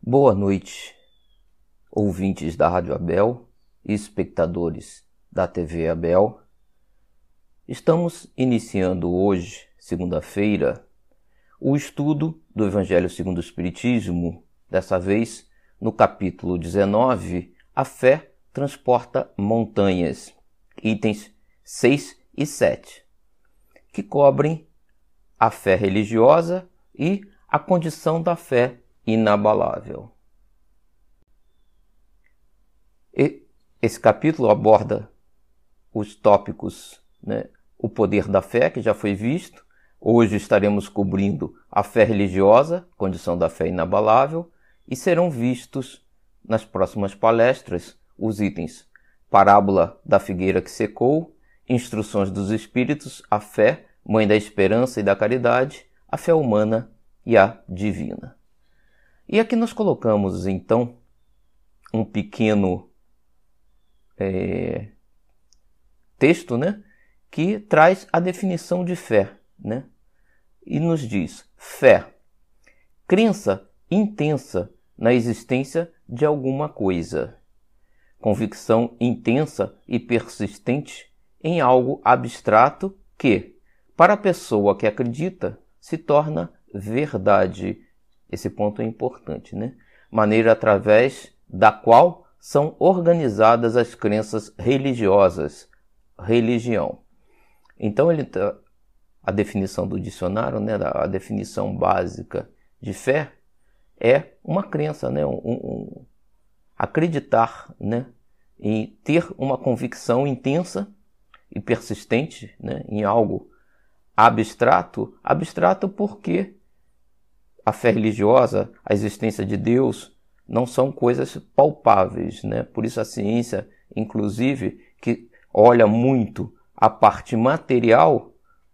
Boa noite, ouvintes da Rádio Abel e espectadores da TV Abel. Estamos iniciando hoje, segunda-feira, o estudo do Evangelho segundo o Espiritismo, dessa vez no capítulo 19, A Fé Transporta Montanhas, itens 6 e 7, que cobrem a fé religiosa e a condição da fé inabalável. E esse capítulo aborda os tópicos, né, o poder da fé, que já foi visto. Hoje estaremos cobrindo a fé religiosa, condição da fé inabalável, e serão vistos nas próximas palestras os itens Parábola da figueira que secou, Instruções dos Espíritos, a fé, mãe da esperança e da caridade, a fé humana e a divina. E aqui nós colocamos então um pequeno é, texto, né, que traz a definição de fé, né, e nos diz: fé, crença intensa na existência de alguma coisa, convicção intensa e persistente em algo abstrato que, para a pessoa que acredita, se torna verdade esse ponto é importante, né? Maneira através da qual são organizadas as crenças religiosas, religião. Então ele tá, a definição do dicionário, né, a definição básica de fé é uma crença, né, um, um, acreditar, né, e ter uma convicção intensa e persistente, né, em algo abstrato, abstrato porque a fé religiosa, a existência de Deus, não são coisas palpáveis, né? Por isso a ciência, inclusive, que olha muito a parte material,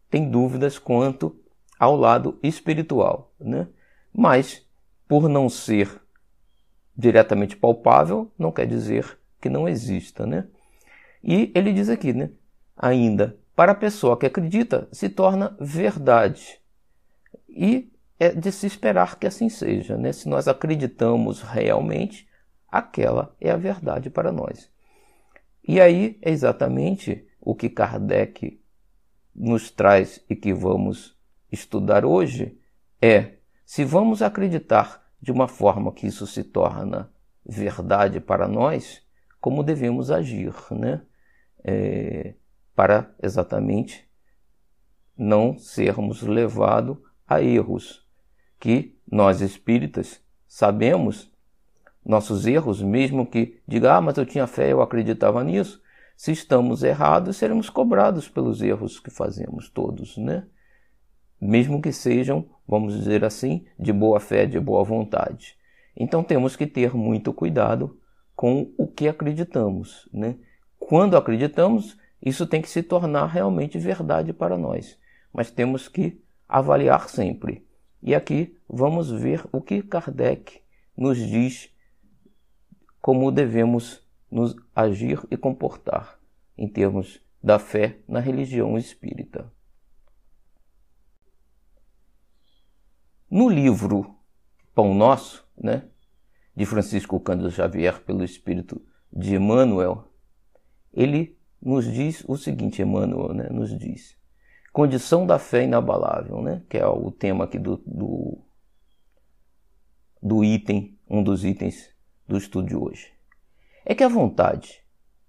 tem dúvidas quanto ao lado espiritual, né? Mas por não ser diretamente palpável, não quer dizer que não exista, né? E ele diz aqui, né? Ainda, para a pessoa que acredita, se torna verdade. E é de se esperar que assim seja. Né? Se nós acreditamos realmente, aquela é a verdade para nós. E aí é exatamente o que Kardec nos traz e que vamos estudar hoje é se vamos acreditar de uma forma que isso se torna verdade para nós, como devemos agir, né? É, para exatamente não sermos levados a erros que nós espíritas sabemos nossos erros, mesmo que diga, ah, mas eu tinha fé, eu acreditava nisso. Se estamos errados, seremos cobrados pelos erros que fazemos todos, né? Mesmo que sejam, vamos dizer assim, de boa fé, de boa vontade. Então temos que ter muito cuidado com o que acreditamos, né? Quando acreditamos, isso tem que se tornar realmente verdade para nós, mas temos que avaliar sempre e aqui vamos ver o que Kardec nos diz como devemos nos agir e comportar em termos da fé na religião espírita. No livro Pão Nosso, né, de Francisco Cândido Xavier pelo espírito de Emmanuel, ele nos diz o seguinte, Emmanuel, né, nos diz: Condição da fé inabalável, né? que é o tema aqui do, do, do item, um dos itens do estudo de hoje. É que a vontade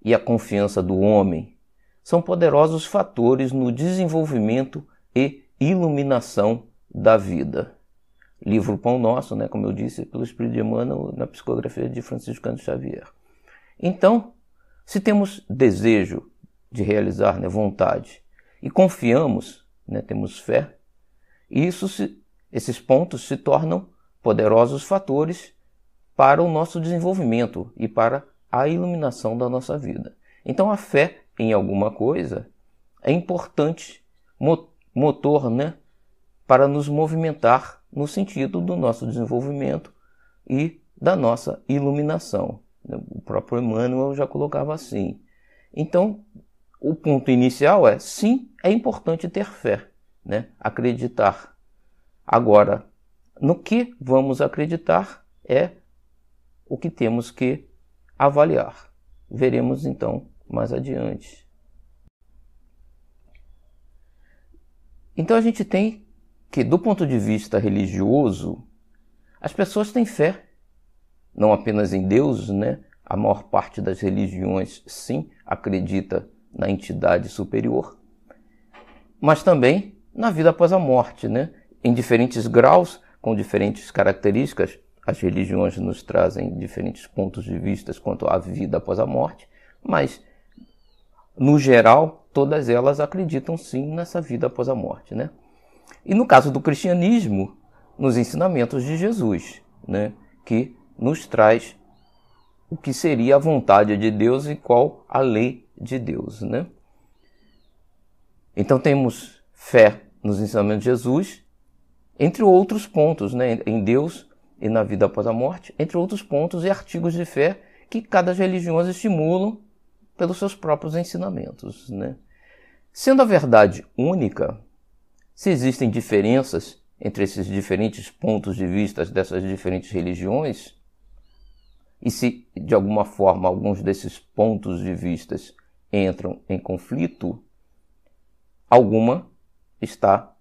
e a confiança do homem são poderosos fatores no desenvolvimento e iluminação da vida. Livro Pão Nosso, né, como eu disse, pelo Espírito de Emmanuel, na psicografia de Francisco Cândido Xavier. Então, se temos desejo de realizar, né, vontade, e confiamos, né, temos fé, isso se, esses pontos se tornam poderosos fatores para o nosso desenvolvimento e para a iluminação da nossa vida. Então a fé em alguma coisa é importante motor, né, para nos movimentar no sentido do nosso desenvolvimento e da nossa iluminação. O próprio Emmanuel já colocava assim. Então, o ponto inicial é sim, é importante ter fé, né? acreditar. Agora, no que vamos acreditar é o que temos que avaliar. Veremos então mais adiante. Então a gente tem que, do ponto de vista religioso, as pessoas têm fé, não apenas em Deus, né? A maior parte das religiões, sim, acredita na entidade superior, mas também na vida após a morte, né? Em diferentes graus, com diferentes características, as religiões nos trazem diferentes pontos de vista quanto à vida após a morte, mas no geral, todas elas acreditam sim nessa vida após a morte, né? E no caso do cristianismo, nos ensinamentos de Jesus, né, que nos traz o que seria a vontade de Deus e qual a lei de Deus, né? Então temos fé nos ensinamentos de Jesus, entre outros pontos, né, em Deus e na vida após a morte, entre outros pontos e artigos de fé que cada religião estimulam pelos seus próprios ensinamentos, né? Sendo a verdade única, se existem diferenças entre esses diferentes pontos de vista dessas diferentes religiões, e se de alguma forma alguns desses pontos de vista entram em conflito, alguma está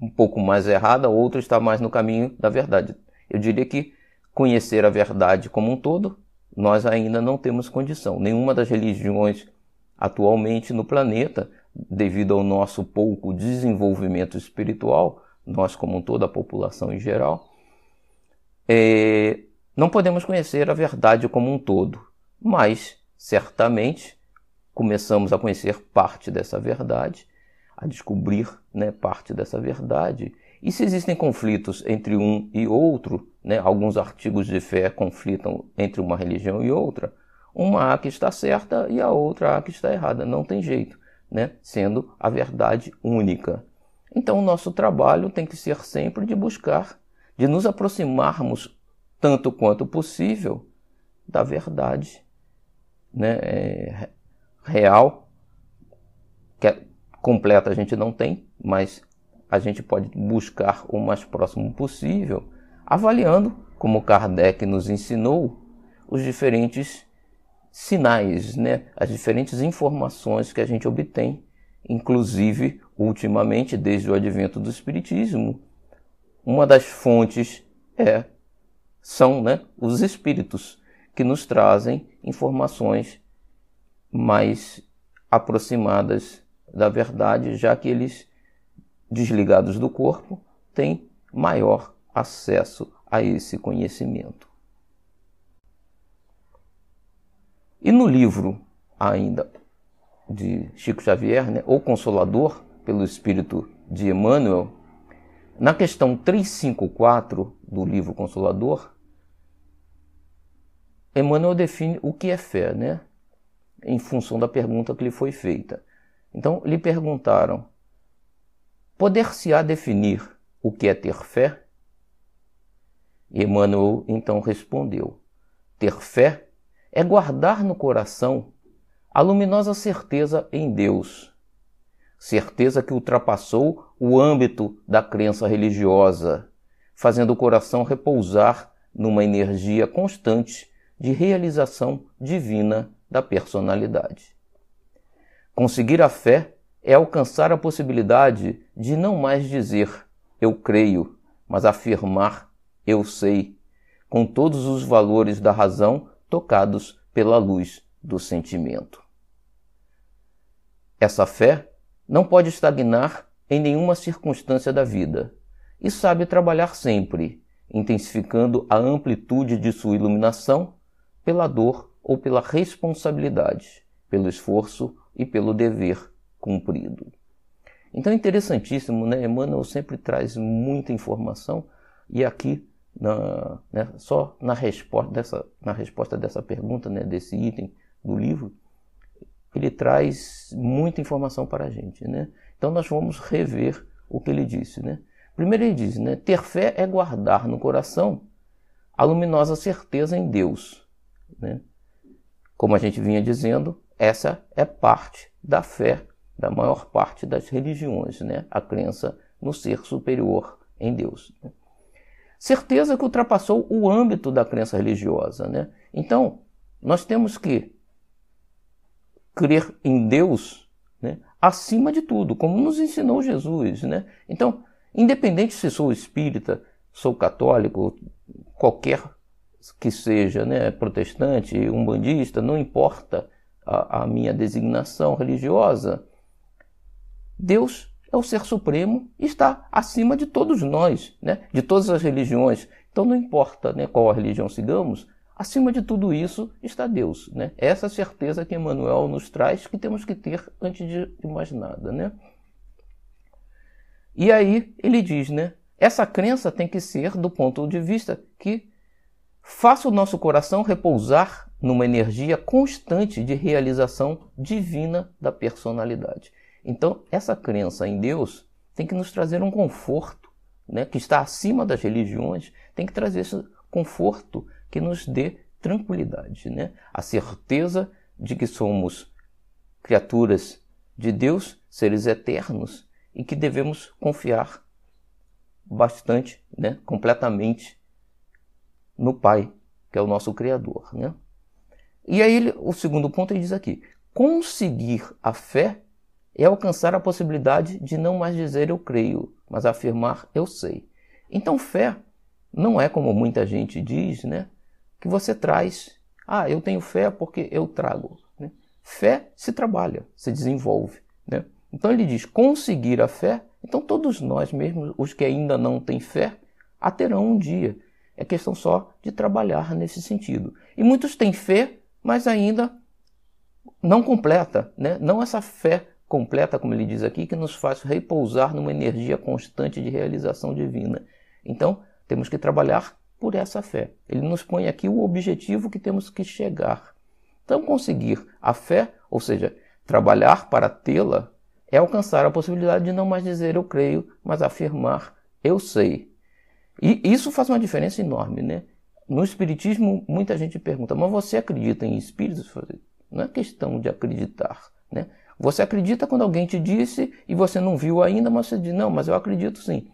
um pouco mais errada, outra está mais no caminho da verdade. Eu diria que conhecer a verdade como um todo, nós ainda não temos condição. Nenhuma das religiões atualmente no planeta, devido ao nosso pouco desenvolvimento espiritual, nós como toda a população em geral, é, não podemos conhecer a verdade como um todo, mas certamente começamos a conhecer parte dessa verdade, a descobrir né, parte dessa verdade e se existem conflitos entre um e outro, né, alguns artigos de fé conflitam entre uma religião e outra, uma há que está certa e a outra há que está errada. Não tem jeito, né, sendo a verdade única. Então o nosso trabalho tem que ser sempre de buscar, de nos aproximarmos tanto quanto possível da verdade né, é, real, que é completa a gente não tem, mas a gente pode buscar o mais próximo possível, avaliando, como Kardec nos ensinou, os diferentes sinais, né? as diferentes informações que a gente obtém, inclusive, ultimamente, desde o advento do Espiritismo. Uma das fontes é, são né, os espíritos, que nos trazem informações mais aproximadas da verdade, já que eles desligados do corpo, têm maior acesso a esse conhecimento. E no livro ainda de Chico Xavier, né, O Consolador, pelo Espírito de Emmanuel, na questão 354 do livro Consolador, Emmanuel define o que é fé, né? Em função da pergunta que lhe foi feita. Então, lhe perguntaram: Poder-se-á definir o que é ter fé? E Emmanuel então respondeu: Ter fé é guardar no coração a luminosa certeza em Deus, certeza que ultrapassou o âmbito da crença religiosa, fazendo o coração repousar numa energia constante de realização divina da personalidade. Conseguir a fé é alcançar a possibilidade de não mais dizer eu creio, mas afirmar eu sei, com todos os valores da razão tocados pela luz do sentimento. Essa fé não pode estagnar em nenhuma circunstância da vida e sabe trabalhar sempre, intensificando a amplitude de sua iluminação pela dor ou pela responsabilidade, pelo esforço e pelo dever cumprido. Então é interessantíssimo, né? Emmanuel sempre traz muita informação e aqui na, né, só na resposta dessa, na resposta dessa pergunta, né, desse item do livro, ele traz muita informação para a gente, né? Então nós vamos rever o que ele disse, né? Primeiro ele diz, né, ter fé é guardar no coração a luminosa certeza em Deus, né? Como a gente vinha dizendo, essa é parte da fé da maior parte das religiões, né? a crença no ser superior em Deus. Né? certeza que ultrapassou o âmbito da crença religiosa. Né? Então, nós temos que crer em Deus né, acima de tudo, como nos ensinou Jesus. Né? Então, independente se sou espírita, sou católico, qualquer que seja, né, protestante, umbandista, não importa a, a minha designação religiosa, Deus é o ser supremo e está acima de todos nós, né? de todas as religiões. Então não importa né, qual a religião sigamos, acima de tudo isso está Deus. Né? Essa certeza que Emmanuel nos traz que temos que ter antes de mais nada. Né? E aí ele diz, né? Essa crença tem que ser do ponto de vista que faça o nosso coração repousar numa energia constante de realização divina da personalidade. Então, essa crença em Deus tem que nos trazer um conforto, né, que está acima das religiões, tem que trazer esse conforto que nos dê tranquilidade, né? A certeza de que somos criaturas de Deus, seres eternos e que devemos confiar bastante, né, completamente no Pai, que é o nosso Criador, né? E aí o segundo ponto ele diz aqui: conseguir a fé é alcançar a possibilidade de não mais dizer eu creio, mas afirmar eu sei. Então, fé não é como muita gente diz, né? Que você traz, ah, eu tenho fé porque eu trago. Né? Fé se trabalha, se desenvolve. Né? Então ele diz: conseguir a fé. Então, todos nós, mesmo os que ainda não têm fé, a terão um dia. É questão só de trabalhar nesse sentido. E muitos têm fé, mas ainda não completa, né? não essa fé completa, como ele diz aqui, que nos faz repousar numa energia constante de realização divina. Então, temos que trabalhar por essa fé. Ele nos põe aqui o objetivo que temos que chegar. Então, conseguir a fé, ou seja, trabalhar para tê-la, é alcançar a possibilidade de não mais dizer eu creio, mas afirmar eu sei. E isso faz uma diferença enorme, né? No Espiritismo, muita gente pergunta, mas você acredita em espíritos? Não é questão de acreditar, né? Você acredita quando alguém te disse e você não viu ainda, mas você diz: Não, mas eu acredito sim.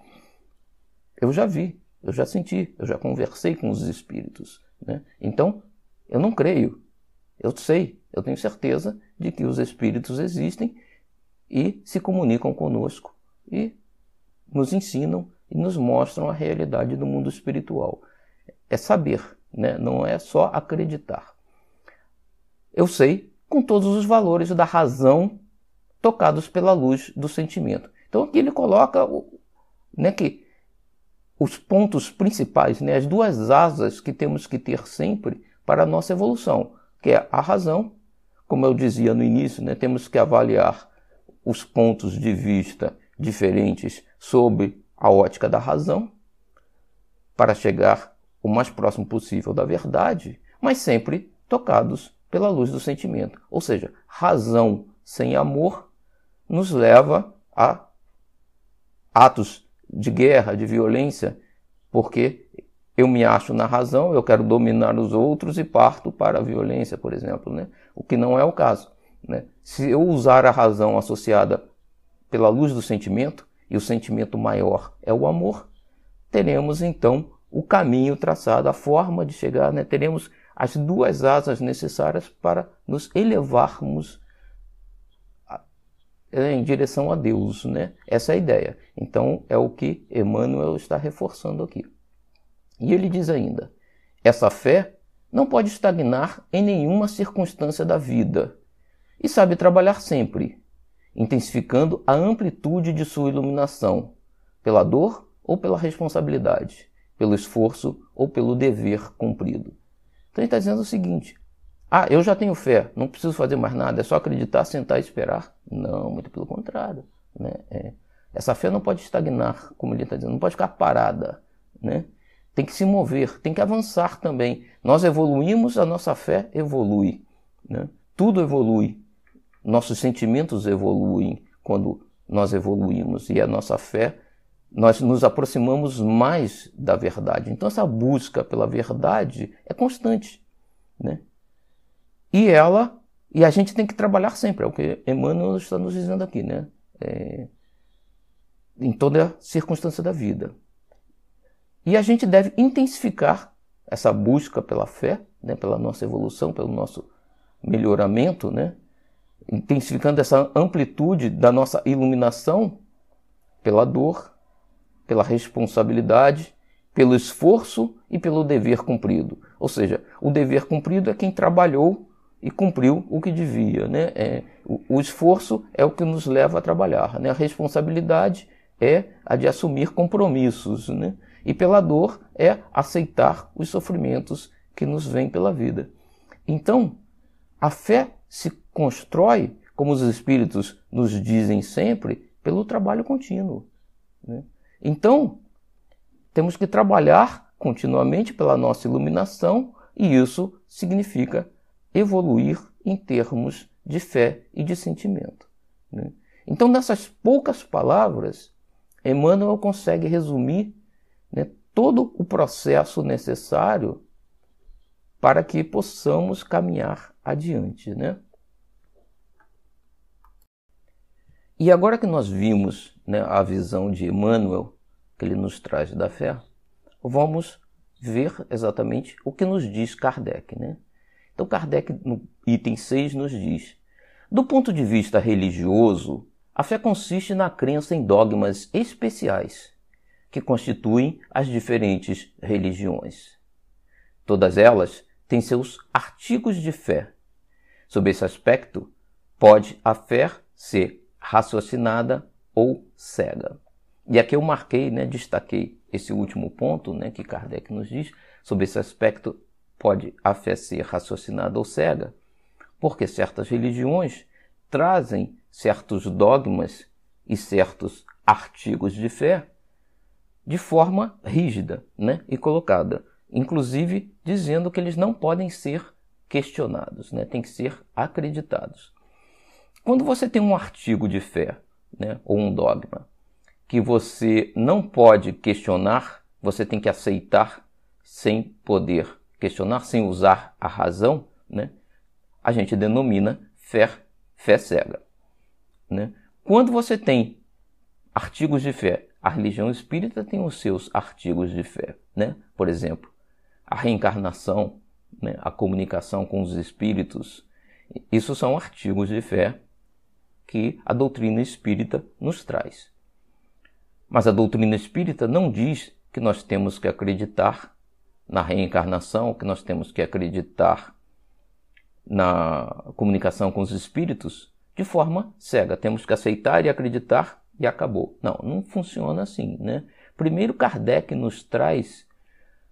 Eu já vi, eu já senti, eu já conversei com os espíritos. Né? Então, eu não creio. Eu sei, eu tenho certeza de que os espíritos existem e se comunicam conosco e nos ensinam e nos mostram a realidade do mundo espiritual. É saber, né? não é só acreditar. Eu sei com todos os valores da razão tocados pela luz do sentimento. Então aqui ele coloca né, que os pontos principais, né, as duas asas que temos que ter sempre para a nossa evolução, que é a razão, como eu dizia no início, né, temos que avaliar os pontos de vista diferentes sobre a ótica da razão para chegar o mais próximo possível da verdade, mas sempre tocados pela luz do sentimento. Ou seja, razão sem amor nos leva a atos de guerra, de violência, porque eu me acho na razão, eu quero dominar os outros e parto para a violência, por exemplo, né? o que não é o caso. Né? Se eu usar a razão associada pela luz do sentimento, e o sentimento maior é o amor, teremos então o caminho traçado, a forma de chegar, né? teremos as duas asas necessárias para nos elevarmos em direção a Deus, né? Essa é a ideia. Então é o que Emmanuel está reforçando aqui. E ele diz ainda: essa fé não pode estagnar em nenhuma circunstância da vida e sabe trabalhar sempre, intensificando a amplitude de sua iluminação, pela dor ou pela responsabilidade, pelo esforço ou pelo dever cumprido. Então ele está dizendo o seguinte: ah, eu já tenho fé, não preciso fazer mais nada, é só acreditar, sentar e esperar. Não, muito pelo contrário. Né? É, essa fé não pode estagnar, como ele está dizendo, não pode ficar parada. Né? Tem que se mover, tem que avançar também. Nós evoluímos, a nossa fé evolui. Né? Tudo evolui. Nossos sentimentos evoluem quando nós evoluímos e a nossa fé nós nos aproximamos mais da verdade. Então, essa busca pela verdade é constante. Né? E ela, e a gente tem que trabalhar sempre, é o que Emmanuel está nos dizendo aqui, né? É, em toda circunstância da vida. E a gente deve intensificar essa busca pela fé, né, pela nossa evolução, pelo nosso melhoramento, né, intensificando essa amplitude da nossa iluminação pela dor, pela responsabilidade, pelo esforço e pelo dever cumprido. Ou seja, o dever cumprido é quem trabalhou e cumpriu o que devia. Né? É, o, o, esforço é o que nos leva a trabalhar. Né? A responsabilidade é a de assumir compromissos. Né? E pela dor é aceitar os sofrimentos que nos vêm pela vida. Então, a fé se constrói, como os Espíritos nos dizem sempre, pelo trabalho contínuo. Né? Então, temos que trabalhar continuamente pela nossa iluminação, e isso significa evoluir em termos de fé e de sentimento. Né? Então, nessas poucas palavras, Emmanuel consegue resumir né, todo o processo necessário para que possamos caminhar adiante. Né? E agora que nós vimos né, a visão de Emmanuel, que ele nos traz da fé, vamos ver exatamente o que nos diz Kardec. Né? Então, Kardec, no item 6, nos diz: Do ponto de vista religioso, a fé consiste na crença em dogmas especiais que constituem as diferentes religiões. Todas elas têm seus artigos de fé. Sob esse aspecto, pode a fé ser raciocinada ou cega. E aqui eu marquei, né, destaquei esse último ponto né, que Kardec nos diz, sobre esse aspecto pode a fé ser raciocinada ou cega, porque certas religiões trazem certos dogmas e certos artigos de fé de forma rígida né, e colocada, inclusive dizendo que eles não podem ser questionados, né, têm que ser acreditados. Quando você tem um artigo de fé né, ou um dogma que você não pode questionar, você tem que aceitar sem poder questionar, sem usar a razão, né, a gente denomina fé, fé cega. Né? Quando você tem artigos de fé, a religião espírita tem os seus artigos de fé. Né? Por exemplo, a reencarnação, né, a comunicação com os espíritos, isso são artigos de fé que a doutrina espírita nos traz. Mas a doutrina espírita não diz que nós temos que acreditar na reencarnação, que nós temos que acreditar na comunicação com os espíritos de forma cega. Temos que aceitar e acreditar e acabou. Não, não funciona assim, né? Primeiro Kardec nos traz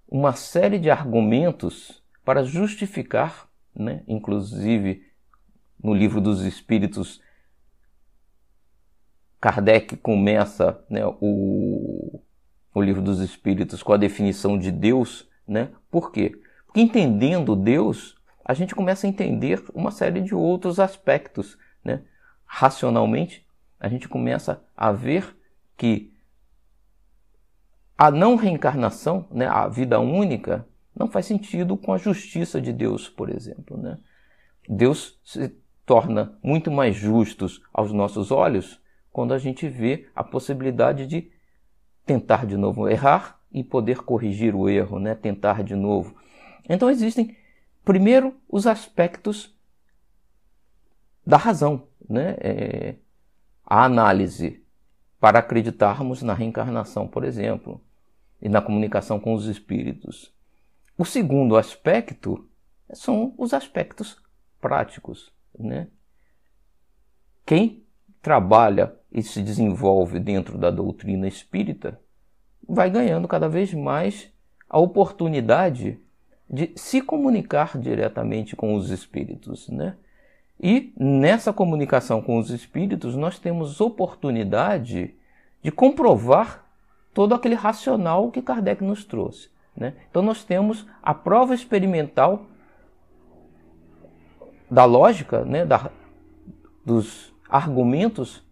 uma série de argumentos para justificar, né, inclusive no livro dos Espíritos Kardec começa né, o, o livro dos Espíritos com a definição de Deus, né? Por quê? Porque entendendo Deus, a gente começa a entender uma série de outros aspectos, né? Racionalmente, a gente começa a ver que a não reencarnação, né, a vida única, não faz sentido com a justiça de Deus, por exemplo. Né? Deus se torna muito mais justo aos nossos olhos quando a gente vê a possibilidade de tentar de novo errar e poder corrigir o erro, né? tentar de novo. Então existem, primeiro, os aspectos da razão, né? É, a análise para acreditarmos na reencarnação, por exemplo, e na comunicação com os espíritos. O segundo aspecto são os aspectos práticos. Né? Quem trabalha e se desenvolve dentro da doutrina espírita, vai ganhando cada vez mais a oportunidade de se comunicar diretamente com os espíritos, né? E nessa comunicação com os espíritos, nós temos oportunidade de comprovar todo aquele racional que Kardec nos trouxe. Né? Então, nós temos a prova experimental da lógica, né? da, dos argumentos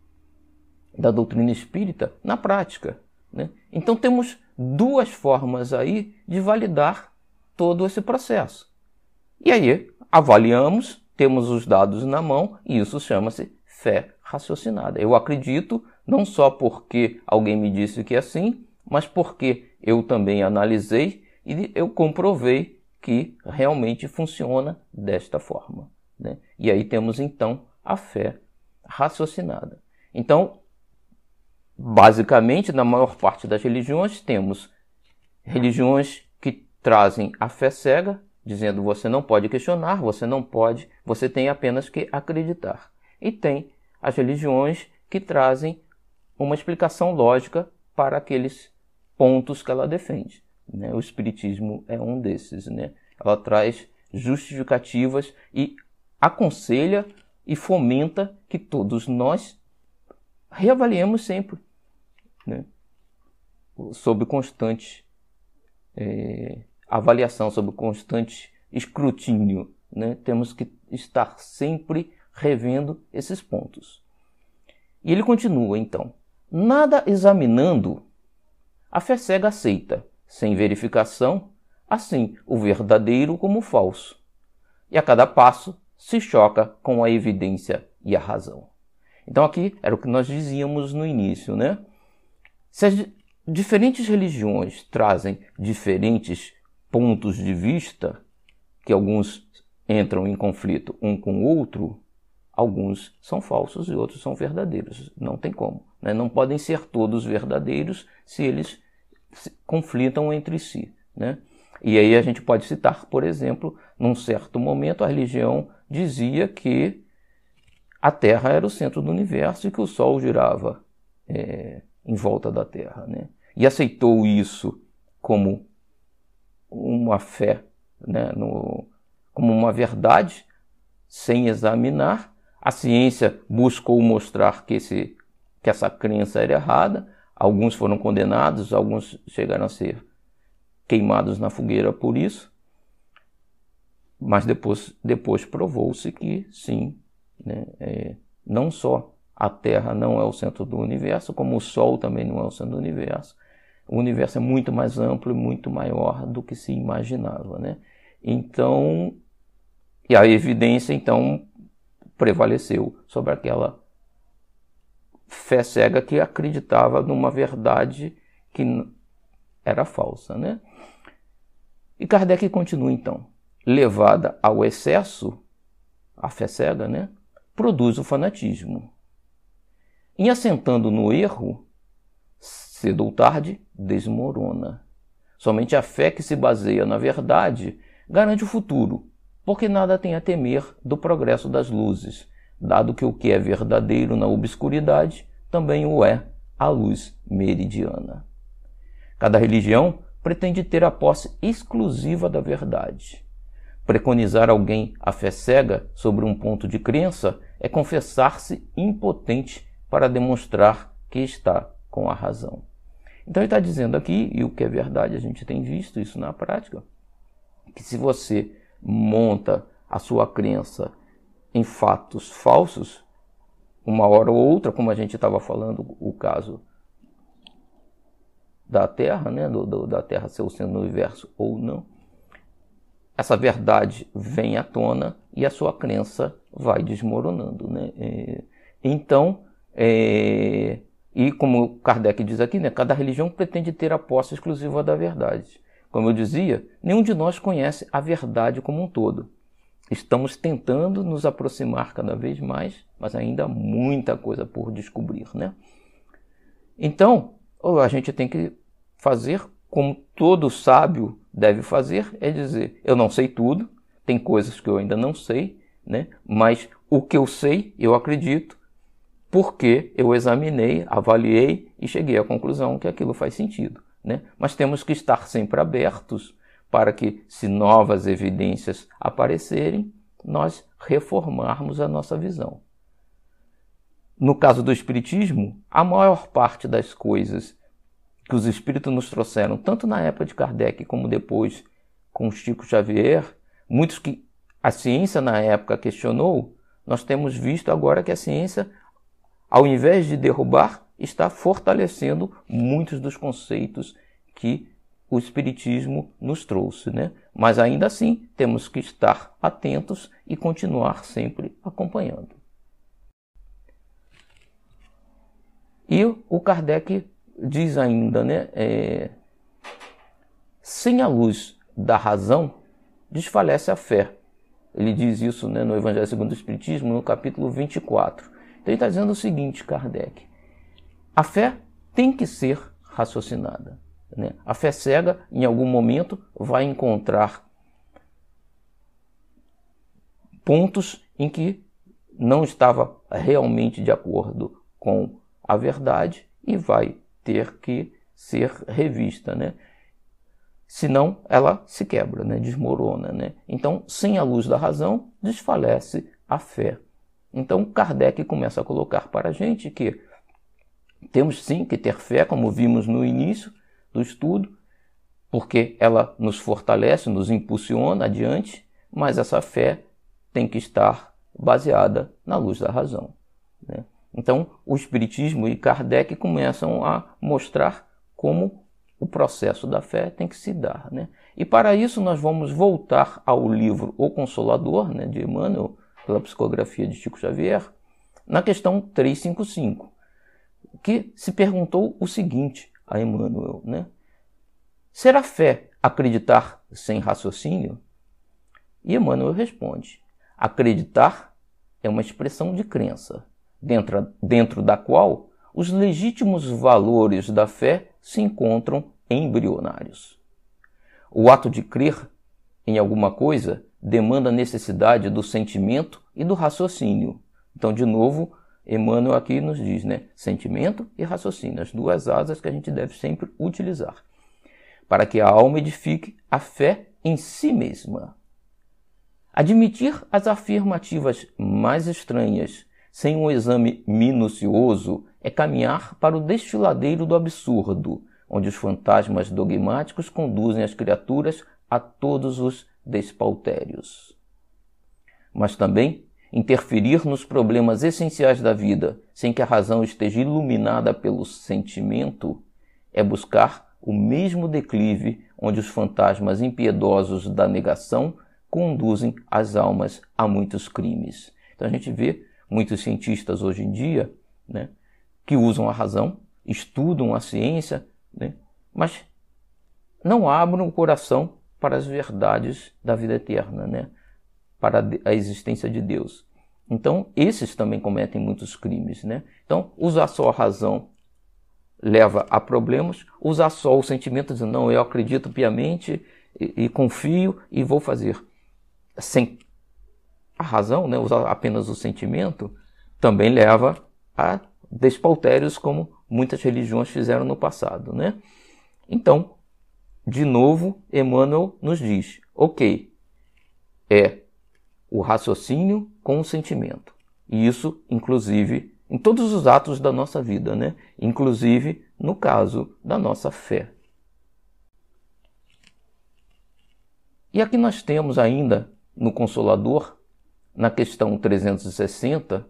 da doutrina espírita na prática. Né? Então temos duas formas aí de validar todo esse processo. E aí avaliamos, temos os dados na mão e isso chama-se fé raciocinada. Eu acredito não só porque alguém me disse que é assim, mas porque eu também analisei e eu comprovei que realmente funciona desta forma. Né? E aí temos então a fé raciocinada. Então, basicamente, na maior parte das religiões, temos religiões que trazem a fé cega, dizendo você não pode questionar, você não pode, você tem apenas que acreditar. E tem as religiões que trazem uma explicação lógica para aqueles pontos que ela defende. Né? O Espiritismo é um desses. Né? Ela traz justificativas e aconselha e fomenta que todos nós reavaliemos sempre, né? sob constante é, avaliação, sob constante escrutínio. Né? Temos que estar sempre revendo esses pontos. E ele continua então: nada examinando, a fé cega aceita, sem verificação, assim o verdadeiro como o falso. E a cada passo se choca com a evidência e a razão. Então aqui era o que nós dizíamos no início, né? Se as diferentes religiões trazem diferentes pontos de vista, que alguns entram em conflito um com o outro, alguns são falsos e outros são verdadeiros. Não tem como. Né? Não podem ser todos verdadeiros se eles se conflitam entre si. Né? E aí a gente pode citar, por exemplo, num certo momento a religião dizia que a Terra era o centro do universo e que o Sol girava é, em volta da Terra. Né? E aceitou isso como uma fé, né? no, como uma verdade, sem examinar. A ciência buscou mostrar que, esse, que essa crença era errada. Alguns foram condenados, alguns chegaram a ser queimados na fogueira por isso. Mas depois, depois provou-se que sim, né, é, não só a Terra não é o centro do universo, como o Sol também não é o centro do universo. O universo é muito mais amplo e muito maior do que se imaginava. Né? Então, e a evidência então prevaleceu sobre aquela fé cega que acreditava numa verdade que era falsa. Né? E Kardec continua então levada ao excesso, a fé cega, né, produz o fanatismo. Em assentando no erro, cedo ou tarde, desmorona. Somente a fé que se baseia na verdade garante o futuro, porque nada tem a temer do progresso das luzes, dado que o que é verdadeiro na obscuridade também o é à luz meridiana. Cada religião pretende ter a posse exclusiva da verdade. Preconizar alguém a fé cega sobre um ponto de crença é confessar-se impotente para demonstrar que está com a razão. Então ele está dizendo aqui, e o que é verdade, a gente tem visto isso na prática, que se você monta a sua crença em fatos falsos, uma hora ou outra, como a gente estava falando, o caso da Terra, né, do, do, da Terra ser o centro do universo ou não, essa verdade vem à tona e a sua crença vai desmoronando. Né? É, então, é, e como Kardec diz aqui, né, cada religião pretende ter a posse exclusiva da verdade. Como eu dizia, nenhum de nós conhece a verdade como um todo. Estamos tentando nos aproximar cada vez mais, mas ainda há muita coisa por descobrir. Né? Então, a gente tem que fazer como todo sábio deve fazer, é dizer: eu não sei tudo, tem coisas que eu ainda não sei, né? mas o que eu sei, eu acredito, porque eu examinei, avaliei e cheguei à conclusão que aquilo faz sentido. Né? Mas temos que estar sempre abertos para que, se novas evidências aparecerem, nós reformarmos a nossa visão. No caso do Espiritismo, a maior parte das coisas que os espíritos nos trouxeram, tanto na época de Kardec como depois com Chico Xavier, muitos que a ciência na época questionou, nós temos visto agora que a ciência, ao invés de derrubar, está fortalecendo muitos dos conceitos que o Espiritismo nos trouxe. Né? Mas ainda assim, temos que estar atentos e continuar sempre acompanhando. E o Kardec diz ainda, né? É, sem a luz da razão, desfalece a fé. Ele diz isso né, no Evangelho segundo o Espiritismo, no capítulo 24. Então ele está dizendo o seguinte, Kardec. A fé tem que ser raciocinada. Né? A fé cega, em algum momento, vai encontrar pontos em que não estava realmente de acordo com a verdade e vai ter que ser revista, né? Senão ela se quebra, né? desmorona. Né? Então, sem a luz da razão, desfalece a fé. Então, Kardec começa a colocar para a gente que temos sim que ter fé, como vimos no início do estudo, porque ela nos fortalece, nos impulsiona adiante, mas essa fé tem que estar baseada na luz da razão. Né? Então, o Espiritismo e Kardec começam a mostrar como o processo da fé tem que se dar. Né? E para isso, nós vamos voltar ao livro O Consolador, né, de Emmanuel, pela psicografia de Chico Xavier, na questão 355, que se perguntou o seguinte a Emmanuel: né? Será fé acreditar sem raciocínio? E Emmanuel responde: acreditar é uma expressão de crença dentro, dentro da qual os legítimos valores da fé se encontram embrionários. O ato de crer em alguma coisa demanda a necessidade do sentimento e do raciocínio. Então, de novo, Emmanuel aqui nos diz, né? Sentimento e raciocínio, as duas asas que a gente deve sempre utilizar, para que a alma edifique a fé em si mesma. Admitir as afirmativas mais estranhas sem um exame minucioso, é caminhar para o desfiladeiro do absurdo, onde os fantasmas dogmáticos conduzem as criaturas a todos os despautérios. Mas também interferir nos problemas essenciais da vida, sem que a razão esteja iluminada pelo sentimento, é buscar o mesmo declive onde os fantasmas impiedosos da negação conduzem as almas a muitos crimes. Então a gente vê muitos cientistas hoje em dia, né, que usam a razão, estudam a ciência, né, mas não abrem o coração para as verdades da vida eterna, né, para a existência de Deus. Então, esses também cometem muitos crimes. Né? Então, usar só a razão leva a problemas, usar só o sentimento, dizendo, não, eu acredito piamente e, e confio e vou fazer. Sem a razão, né, usar apenas o sentimento, também leva a despautérios como muitas religiões fizeram no passado. Né? Então, de novo, Emmanuel nos diz: ok, é o raciocínio com o sentimento. E isso, inclusive, em todos os atos da nossa vida, né? inclusive no caso da nossa fé. E aqui nós temos ainda no Consolador na questão 360,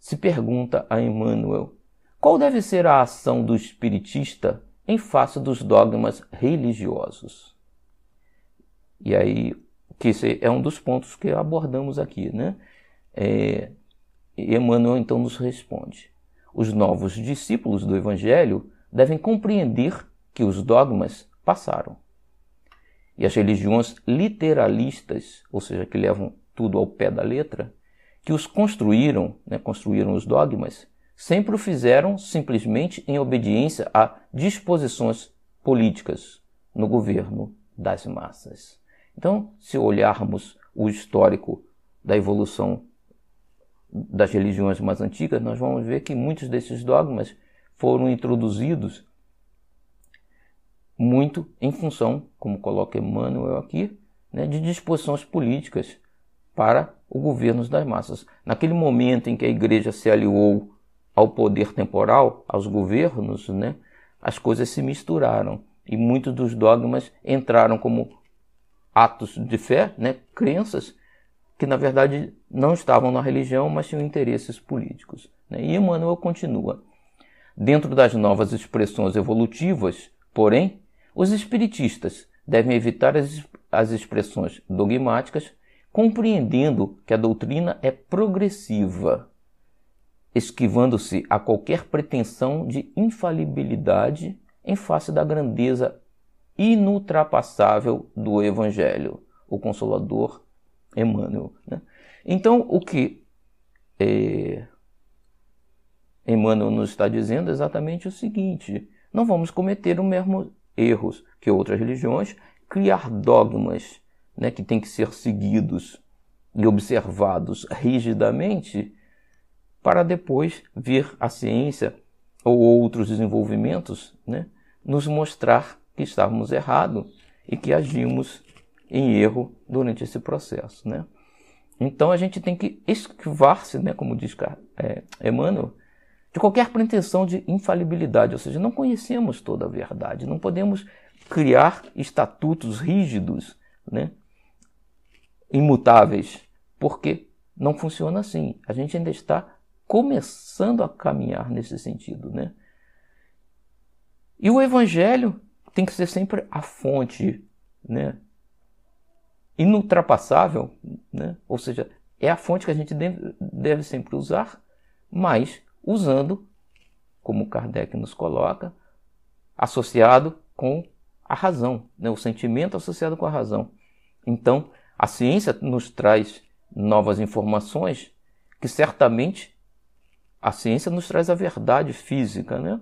se pergunta a Emmanuel qual deve ser a ação do espiritista em face dos dogmas religiosos. E aí, que esse é um dos pontos que abordamos aqui, né? É, Emmanuel então nos responde: os novos discípulos do Evangelho devem compreender que os dogmas passaram. E as religiões literalistas, ou seja, que levam tudo ao pé da letra, que os construíram, né, construíram os dogmas, sempre o fizeram simplesmente em obediência a disposições políticas no governo das massas. Então, se olharmos o histórico da evolução das religiões mais antigas, nós vamos ver que muitos desses dogmas foram introduzidos muito em função, como coloca Emmanuel aqui, né, de disposições políticas para o governo das massas. Naquele momento em que a igreja se aliou ao poder temporal, aos governos, né, as coisas se misturaram e muitos dos dogmas entraram como atos de fé, né, crenças que na verdade não estavam na religião, mas tinham interesses políticos. Né? E Emmanuel continua. Dentro das novas expressões evolutivas, porém, os espiritistas devem evitar as, as expressões dogmáticas compreendendo que a doutrina é progressiva esquivando-se a qualquer pretensão de infalibilidade em face da grandeza inultrapassável do Evangelho, o Consolador Emmanuel. Né? Então, o que é, Emmanuel nos está dizendo é exatamente o seguinte: não vamos cometer os mesmos erros que outras religiões, criar dogmas né, que têm que ser seguidos e observados rigidamente, para depois vir a ciência ou outros desenvolvimentos né, nos mostrar que estávamos errados e que agimos em erro durante esse processo. Né? Então a gente tem que esquivar-se, né, como diz é, Emmanuel, de qualquer pretensão de infalibilidade, ou seja, não conhecemos toda a verdade, não podemos criar estatutos rígidos, né, imutáveis, porque não funciona assim. A gente ainda está começando a caminhar nesse sentido, né? E o evangelho tem que ser sempre a fonte, né? Inultrapassável, né? Ou seja, é a fonte que a gente deve, sempre usar, mas usando, como Kardec nos coloca, associado com a razão, né? o sentimento associado com a razão. Então, a ciência nos traz novas informações que certamente a ciência nos traz a verdade física, né?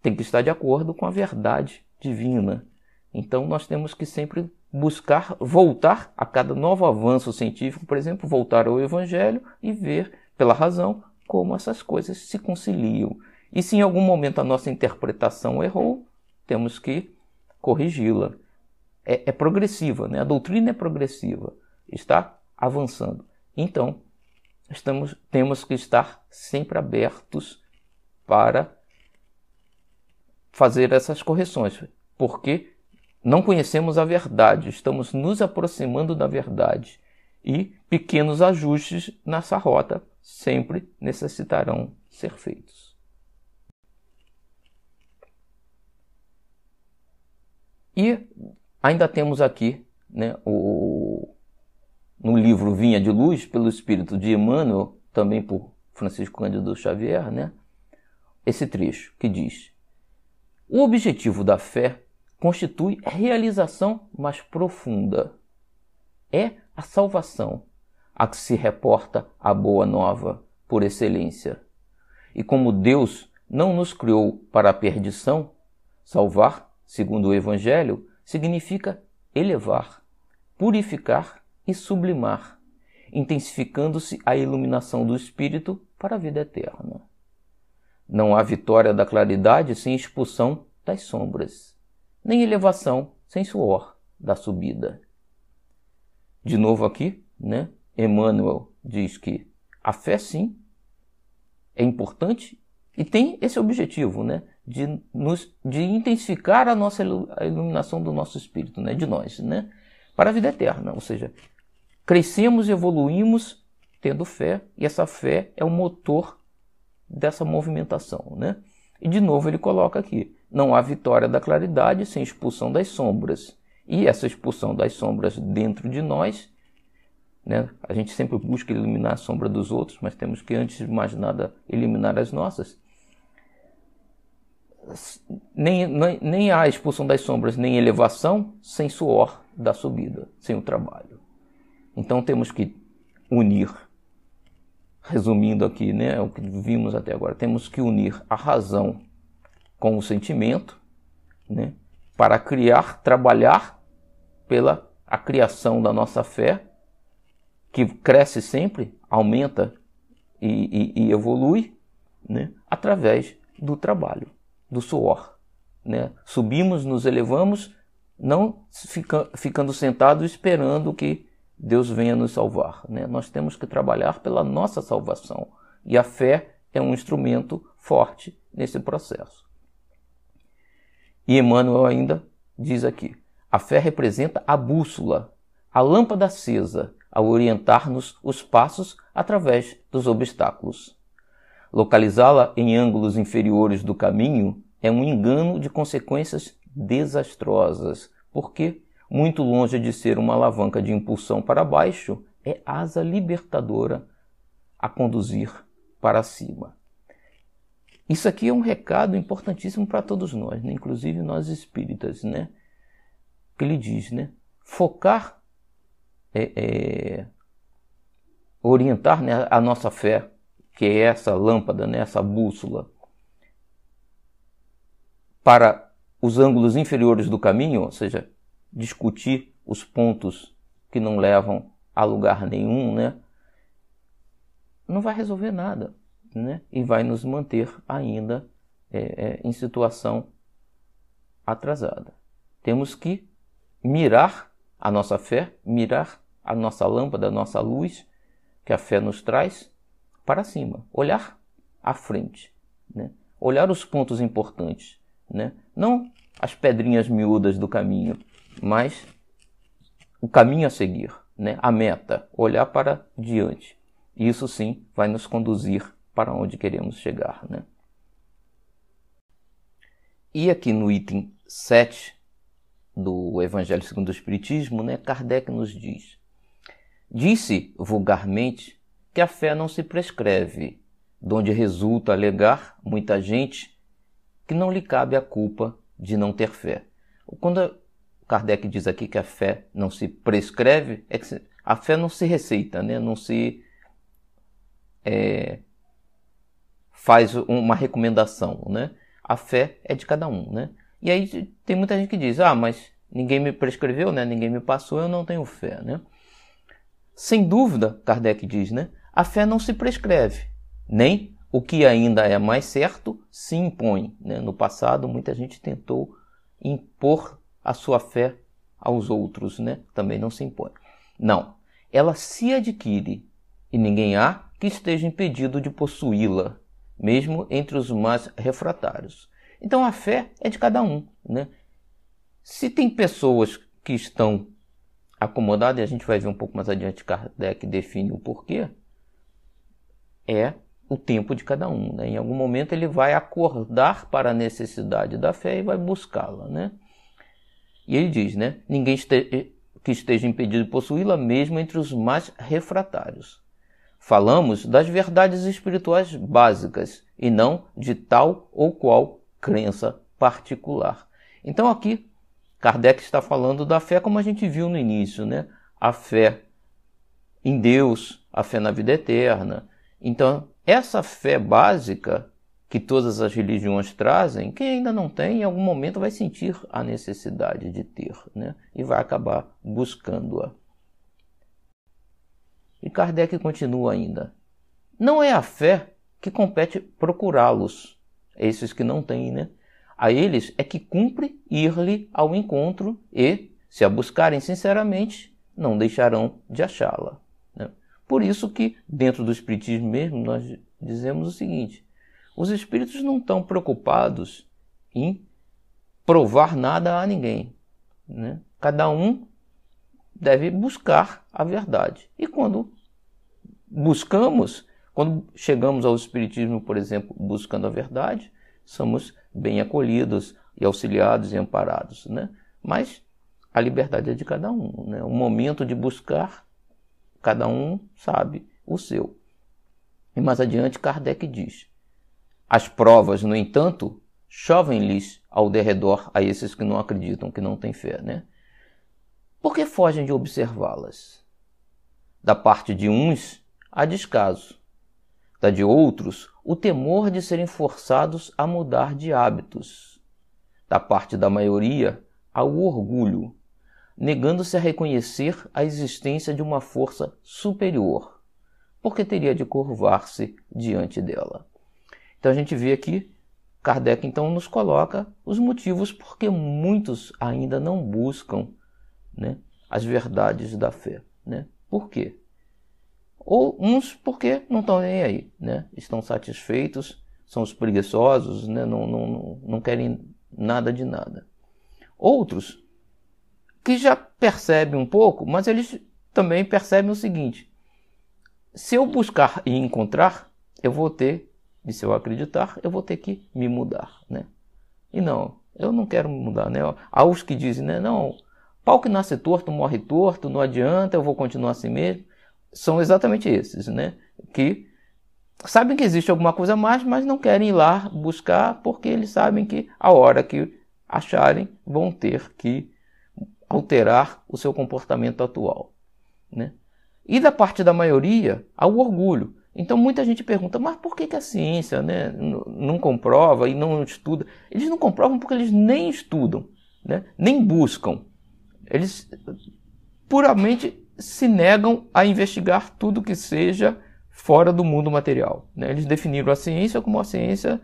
Tem que estar de acordo com a verdade divina. Então nós temos que sempre buscar voltar a cada novo avanço científico, por exemplo, voltar ao evangelho e ver pela razão como essas coisas se conciliam. E se em algum momento a nossa interpretação errou, temos que corrigi-la. É, é progressiva, né? a doutrina é progressiva, está avançando. Então, estamos, temos que estar sempre abertos para fazer essas correções, porque não conhecemos a verdade, estamos nos aproximando da verdade e pequenos ajustes nessa rota sempre necessitarão ser feitos. E ainda temos aqui né, o, no livro Vinha de Luz, pelo espírito de Emmanuel, também por Francisco Cândido Xavier, né, esse trecho que diz: O objetivo da fé constitui realização mais profunda. É a salvação a que se reporta a boa nova por excelência. E como Deus não nos criou para a perdição, salvar, segundo o Evangelho, significa elevar, purificar e sublimar, intensificando-se a iluminação do espírito para a vida eterna. Não há vitória da claridade sem expulsão das sombras, nem elevação sem suor da subida. De novo aqui, né? Emmanuel diz que a fé sim é importante e tem esse objetivo, né? De, nos, de intensificar a nossa iluminação do nosso espírito, né? De nós, né? Para a vida eterna, ou seja, crescemos e evoluímos tendo fé e essa fé é o motor dessa movimentação, né? E de novo ele coloca aqui: não há vitória da claridade sem expulsão das sombras. E essa expulsão das sombras dentro de nós né? A gente sempre busca eliminar a sombra dos outros, mas temos que, antes de mais nada, eliminar as nossas. Nem, nem, nem expulsão das sombras, nem elevação sem suor da subida, sem o trabalho. Então temos que unir, resumindo aqui né, o que vimos até agora, temos que unir a razão com o sentimento né, para criar, trabalhar pela a criação da nossa fé que cresce sempre, aumenta e, e, e evolui, né? através do trabalho, do suor. Né? Subimos, nos elevamos, não fica, ficando sentados esperando que Deus venha nos salvar. Né? Nós temos que trabalhar pela nossa salvação. E a fé é um instrumento forte nesse processo. E Emmanuel ainda diz aqui: a fé representa a bússola, a lâmpada acesa a orientar-nos os passos através dos obstáculos. Localizá-la em ângulos inferiores do caminho é um engano de consequências desastrosas, porque, muito longe de ser uma alavanca de impulsão para baixo, é asa libertadora a conduzir para cima. Isso aqui é um recado importantíssimo para todos nós, né? inclusive nós espíritas, né? Que ele diz, né? Focar, é, é, orientar né, a nossa fé, que é essa lâmpada, né, essa bússola, para os ângulos inferiores do caminho, ou seja, discutir os pontos que não levam a lugar nenhum, né? Não vai resolver nada né? e vai nos manter ainda é, é, em situação atrasada. Temos que mirar a nossa fé, mirar a nossa lâmpada, a nossa luz, que a fé nos traz, para cima, olhar à frente, né? olhar os pontos importantes, né? não as pedrinhas miúdas do caminho, mas o caminho a seguir, né? a meta, olhar para diante. Isso sim vai nos conduzir para onde queremos chegar. Né? E aqui no item 7 do Evangelho segundo o Espiritismo, né, Kardec nos diz: Disse vulgarmente que a fé não se prescreve, donde resulta alegar muita gente que não lhe cabe a culpa de não ter fé. Quando Kardec diz aqui que a fé não se prescreve, é que a fé não se receita, né? não se é, faz uma recomendação, né? A fé é de cada um, né? E aí tem muita gente que diz, ah, mas ninguém me prescreveu, né? Ninguém me passou, eu não tenho fé, né? Sem dúvida, Kardec diz, né? A fé não se prescreve, nem o que ainda é mais certo se impõe. Né? No passado, muita gente tentou impor a sua fé aos outros, né? Também não se impõe. Não, ela se adquire e ninguém há que esteja impedido de possuí-la mesmo entre os mais refratários. Então a fé é de cada um. Né? Se tem pessoas que estão acomodadas, e a gente vai ver um pouco mais adiante, Kardec define o porquê, é o tempo de cada um. Né? Em algum momento ele vai acordar para a necessidade da fé e vai buscá-la. Né? E ele diz, né? ninguém este que esteja impedido de possuí-la, mesmo entre os mais refratários. Falamos das verdades espirituais básicas e não de tal ou qual crença particular. Então aqui Kardec está falando da fé como a gente viu no início, né? A fé em Deus, a fé na vida eterna. Então, essa fé básica que todas as religiões trazem, quem ainda não tem, em algum momento vai sentir a necessidade de ter, né? E vai acabar buscando-a. E Kardec continua ainda. Não é a fé que compete procurá-los, esses que não têm, né? A eles é que cumpre ir-lhe ao encontro e, se a buscarem sinceramente, não deixarão de achá-la. Por isso que, dentro do Espiritismo mesmo, nós dizemos o seguinte: os espíritos não estão preocupados em provar nada a ninguém. Né? Cada um deve buscar a verdade. E quando buscamos, quando chegamos ao Espiritismo, por exemplo, buscando a verdade, somos bem acolhidos e auxiliados e amparados. Né? Mas a liberdade é de cada um. Né? O momento de buscar, cada um sabe o seu. E mais adiante, Kardec diz: As provas, no entanto, chovem-lhes ao derredor a esses que não acreditam, que não têm fé. Né? Por que fogem de observá-las? Da parte de uns, há descaso. Da de outros, o temor de serem forçados a mudar de hábitos. Da parte da maioria, há o orgulho, negando-se a reconhecer a existência de uma força superior, porque teria de curvar-se diante dela. Então a gente vê aqui Kardec então nos coloca os motivos porque muitos ainda não buscam né, as verdades da fé. Né? Por quê? Ou uns porque não estão nem aí, né? estão satisfeitos, são os preguiçosos, né? não, não, não querem nada de nada. Outros que já percebem um pouco, mas eles também percebem o seguinte: se eu buscar e encontrar, eu vou ter, e se eu acreditar, eu vou ter que me mudar. Né? E não, eu não quero mudar. Né? Há os que dizem, né? não, Pau que nasce torto morre torto, não adianta, eu vou continuar assim mesmo. São exatamente esses, né? Que sabem que existe alguma coisa a mais, mas não querem ir lá buscar porque eles sabem que a hora que acharem vão ter que alterar o seu comportamento atual. Né? E da parte da maioria, há o orgulho. Então muita gente pergunta, mas por que, que a ciência né, não comprova e não estuda? Eles não comprovam porque eles nem estudam, né, nem buscam. Eles puramente se negam a investigar tudo que seja fora do mundo material. Né? Eles definiram a ciência como a ciência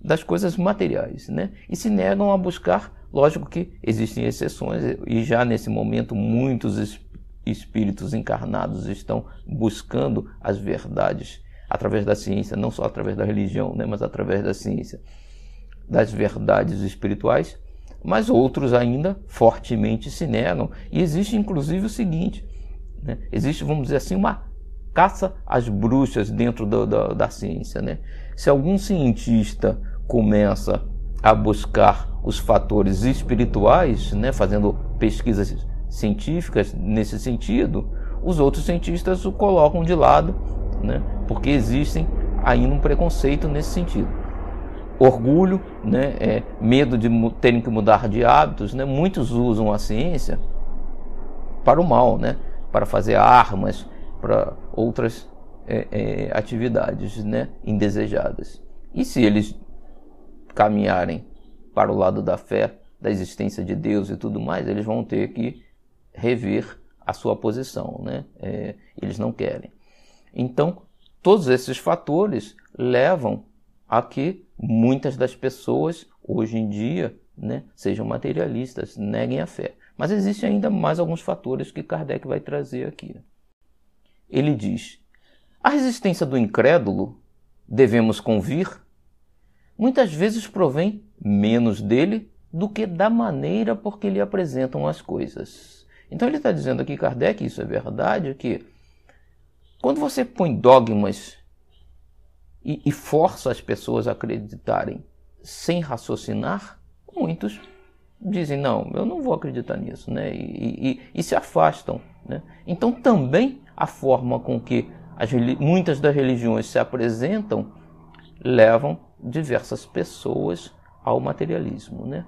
das coisas materiais, né? E se negam a buscar, lógico que existem exceções e já nesse momento muitos espíritos encarnados estão buscando as verdades através da ciência, não só através da religião, né, mas através da ciência, das verdades espirituais, mas outros ainda fortemente se negam. E existe inclusive o seguinte: né, existe, vamos dizer assim, uma caça às bruxas dentro do, do, da ciência. Né? Se algum cientista começa a buscar os fatores espirituais, né, fazendo pesquisas científicas nesse sentido, os outros cientistas o colocam de lado, né, porque existem ainda um preconceito nesse sentido. Orgulho, né, é, medo de terem que mudar de hábitos, né, muitos usam a ciência para o mal, né, para fazer armas, para outras é, é, atividades né, indesejadas. E se eles caminharem para o lado da fé, da existência de Deus e tudo mais, eles vão ter que rever a sua posição, né? É, eles não querem. Então, todos esses fatores levam a que muitas das pessoas hoje em dia né, sejam materialistas, neguem a fé. Mas existem ainda mais alguns fatores que Kardec vai trazer aqui ele diz: A resistência do incrédulo, devemos convir, muitas vezes provém menos dele do que da maneira por que lhe apresentam as coisas. Então ele está dizendo aqui, Kardec, isso é verdade, que quando você põe dogmas e, e força as pessoas a acreditarem sem raciocinar, muitos dizem, não, eu não vou acreditar nisso, né? e, e, e se afastam. Né? Então também a forma com que as, muitas das religiões se apresentam levam diversas pessoas ao materialismo. Né?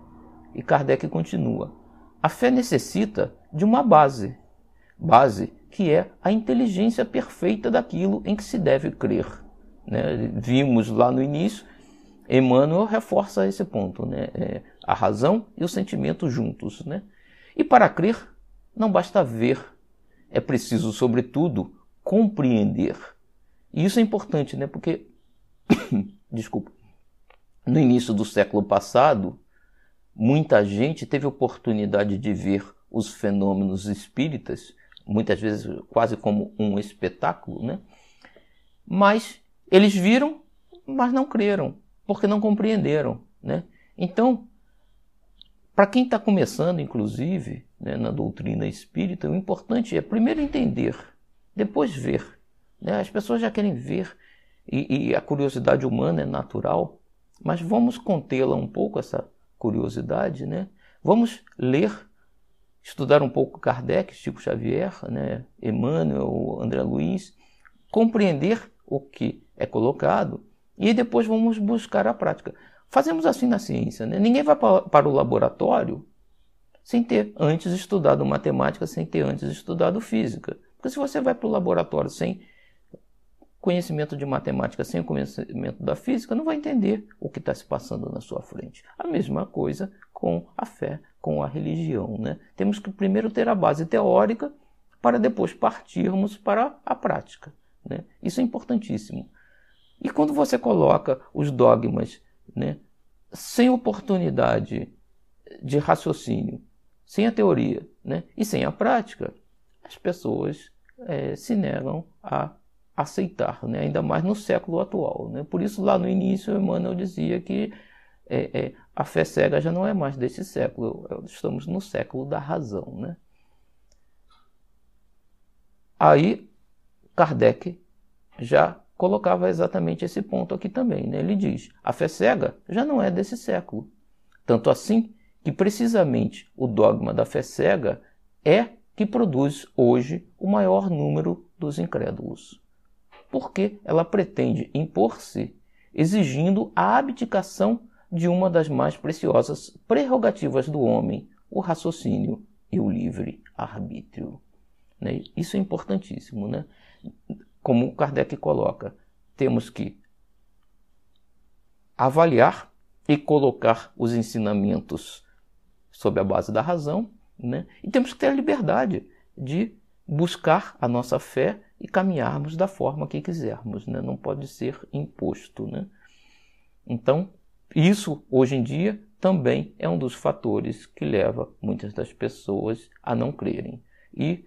E Kardec continua: a fé necessita de uma base, base que é a inteligência perfeita daquilo em que se deve crer. Né? Vimos lá no início, Emmanuel reforça esse ponto, né? É a razão e o sentimento juntos. Né? E para crer, não basta ver é preciso, sobretudo, compreender. E isso é importante, né? Porque, desculpa, no início do século passado, muita gente teve oportunidade de ver os fenômenos espíritas, muitas vezes quase como um espetáculo, né? Mas eles viram, mas não creram, porque não compreenderam, né? Então, para quem está começando, inclusive, né, na doutrina espírita, o importante é primeiro entender, depois ver. Né? As pessoas já querem ver e, e a curiosidade humana é natural, mas vamos contê-la um pouco, essa curiosidade. Né? Vamos ler, estudar um pouco Kardec, Chico Xavier, né? Emmanuel, André Luiz, compreender o que é colocado e depois vamos buscar a prática. Fazemos assim na ciência. Né? Ninguém vai para o laboratório sem ter antes estudado matemática, sem ter antes estudado física. Porque se você vai para o laboratório sem conhecimento de matemática, sem conhecimento da física, não vai entender o que está se passando na sua frente. A mesma coisa com a fé, com a religião. Né? Temos que primeiro ter a base teórica para depois partirmos para a prática. Né? Isso é importantíssimo. E quando você coloca os dogmas né, sem oportunidade de raciocínio, sem a teoria né, e sem a prática, as pessoas é, se negam a aceitar, né, ainda mais no século atual. Né? Por isso, lá no início, Emmanuel dizia que é, é, a fé cega já não é mais desse século, estamos no século da razão. Né? Aí, Kardec já colocava exatamente esse ponto aqui também. Né? Ele diz: a fé cega já não é desse século. Tanto assim que precisamente o dogma da fé cega é que produz hoje o maior número dos incrédulos. Porque ela pretende impor-se exigindo a abdicação de uma das mais preciosas prerrogativas do homem, o raciocínio e o livre arbítrio. Né? Isso é importantíssimo. Né? Como Kardec coloca, temos que avaliar e colocar os ensinamentos sob a base da razão, né? e temos que ter a liberdade de buscar a nossa fé e caminharmos da forma que quisermos, né? não pode ser imposto. Né? Então, isso hoje em dia também é um dos fatores que leva muitas das pessoas a não crerem. E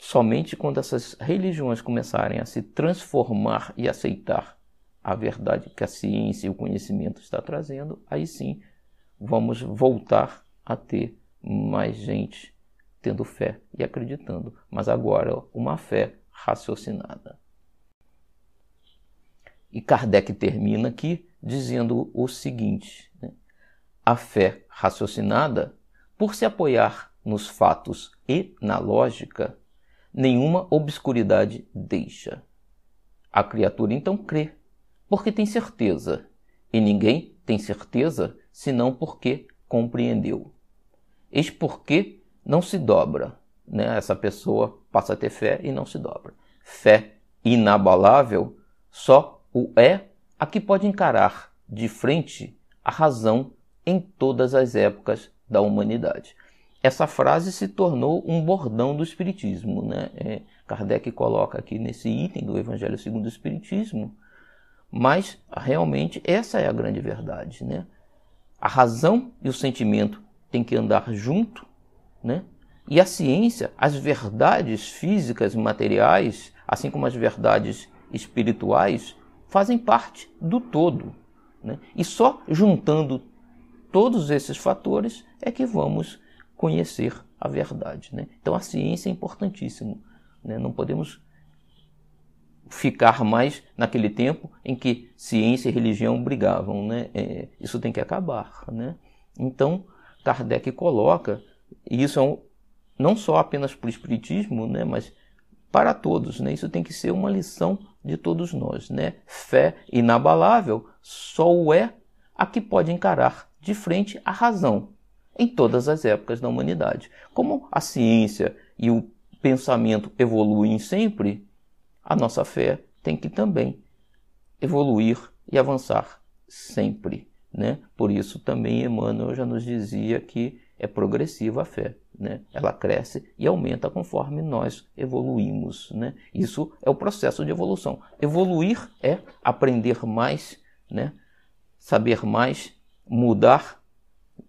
somente quando essas religiões começarem a se transformar e aceitar a verdade que a ciência e o conhecimento está trazendo, aí sim vamos voltar a ter mais gente tendo fé e acreditando, mas agora uma fé raciocinada. E Kardec termina aqui dizendo o seguinte: né? a fé raciocinada, por se apoiar nos fatos e na lógica, nenhuma obscuridade deixa. A criatura então crê, porque tem certeza, e ninguém tem certeza senão porque compreendeu. Eis porque não se dobra. Né? Essa pessoa passa a ter fé e não se dobra. Fé inabalável só o é a que pode encarar de frente a razão em todas as épocas da humanidade. Essa frase se tornou um bordão do Espiritismo. Né? É, Kardec coloca aqui nesse item do Evangelho segundo o Espiritismo, mas realmente essa é a grande verdade. Né? A razão e o sentimento têm que andar junto né? E a ciência, as verdades físicas e materiais, assim como as verdades espirituais, fazem parte do todo. Né? E só juntando todos esses fatores é que vamos conhecer a verdade. Né? Então a ciência é importantíssima. Né? Não podemos ficar mais naquele tempo em que ciência e religião brigavam. Né? É, isso tem que acabar. Né? Então Kardec coloca e isso é um, não só apenas para o Espiritismo, né, mas para todos. Né? Isso tem que ser uma lição de todos nós. Né? Fé inabalável só o é a que pode encarar de frente a razão em todas as épocas da humanidade. Como a ciência e o pensamento evoluem sempre, a nossa fé tem que também evoluir e avançar sempre. Né? Por isso também Emmanuel já nos dizia que é progressiva a fé. Né? Ela cresce e aumenta conforme nós evoluímos. Né? Isso é o processo de evolução. Evoluir é aprender mais, né? saber mais, mudar,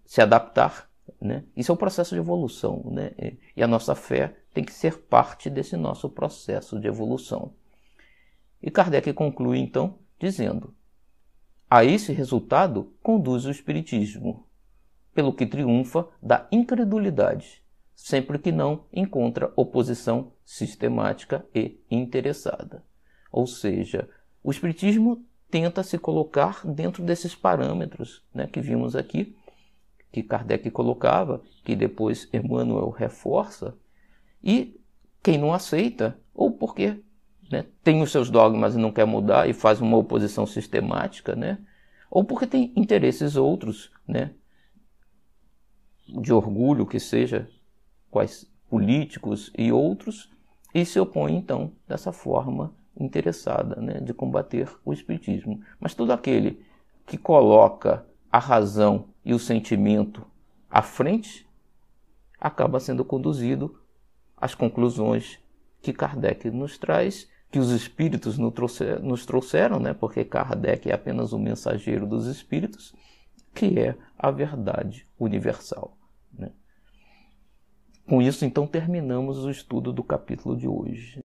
se adaptar. Né? Isso é o processo de evolução. Né? E a nossa fé tem que ser parte desse nosso processo de evolução. E Kardec conclui então dizendo: a esse resultado conduz o Espiritismo pelo que triunfa da incredulidade, sempre que não encontra oposição sistemática e interessada. Ou seja, o Espiritismo tenta se colocar dentro desses parâmetros né, que vimos aqui, que Kardec colocava, que depois Emmanuel reforça, e quem não aceita, ou porque né, tem os seus dogmas e não quer mudar e faz uma oposição sistemática, né, ou porque tem interesses outros, né, de orgulho que seja, quais políticos e outros, e se opõe então dessa forma interessada né, de combater o espiritismo. Mas todo aquele que coloca a razão e o sentimento à frente acaba sendo conduzido às conclusões que Kardec nos traz, que os espíritos nos trouxeram, né, porque Kardec é apenas o mensageiro dos espíritos, que é a verdade universal. Com isso, então, terminamos o estudo do capítulo de hoje.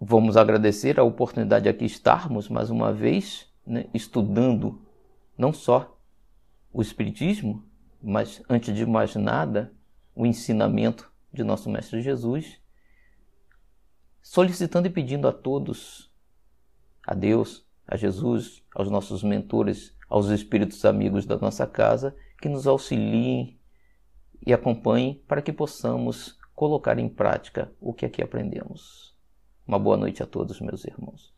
Vamos agradecer a oportunidade de aqui estarmos mais uma vez né, estudando não só o Espiritismo, mas antes de mais nada, o ensinamento de nosso Mestre Jesus, solicitando e pedindo a todos, a Deus, a Jesus, aos nossos mentores, aos espíritos amigos da nossa casa, que nos auxiliem e acompanhem para que possamos colocar em prática o que aqui aprendemos. Uma boa noite a todos, meus irmãos.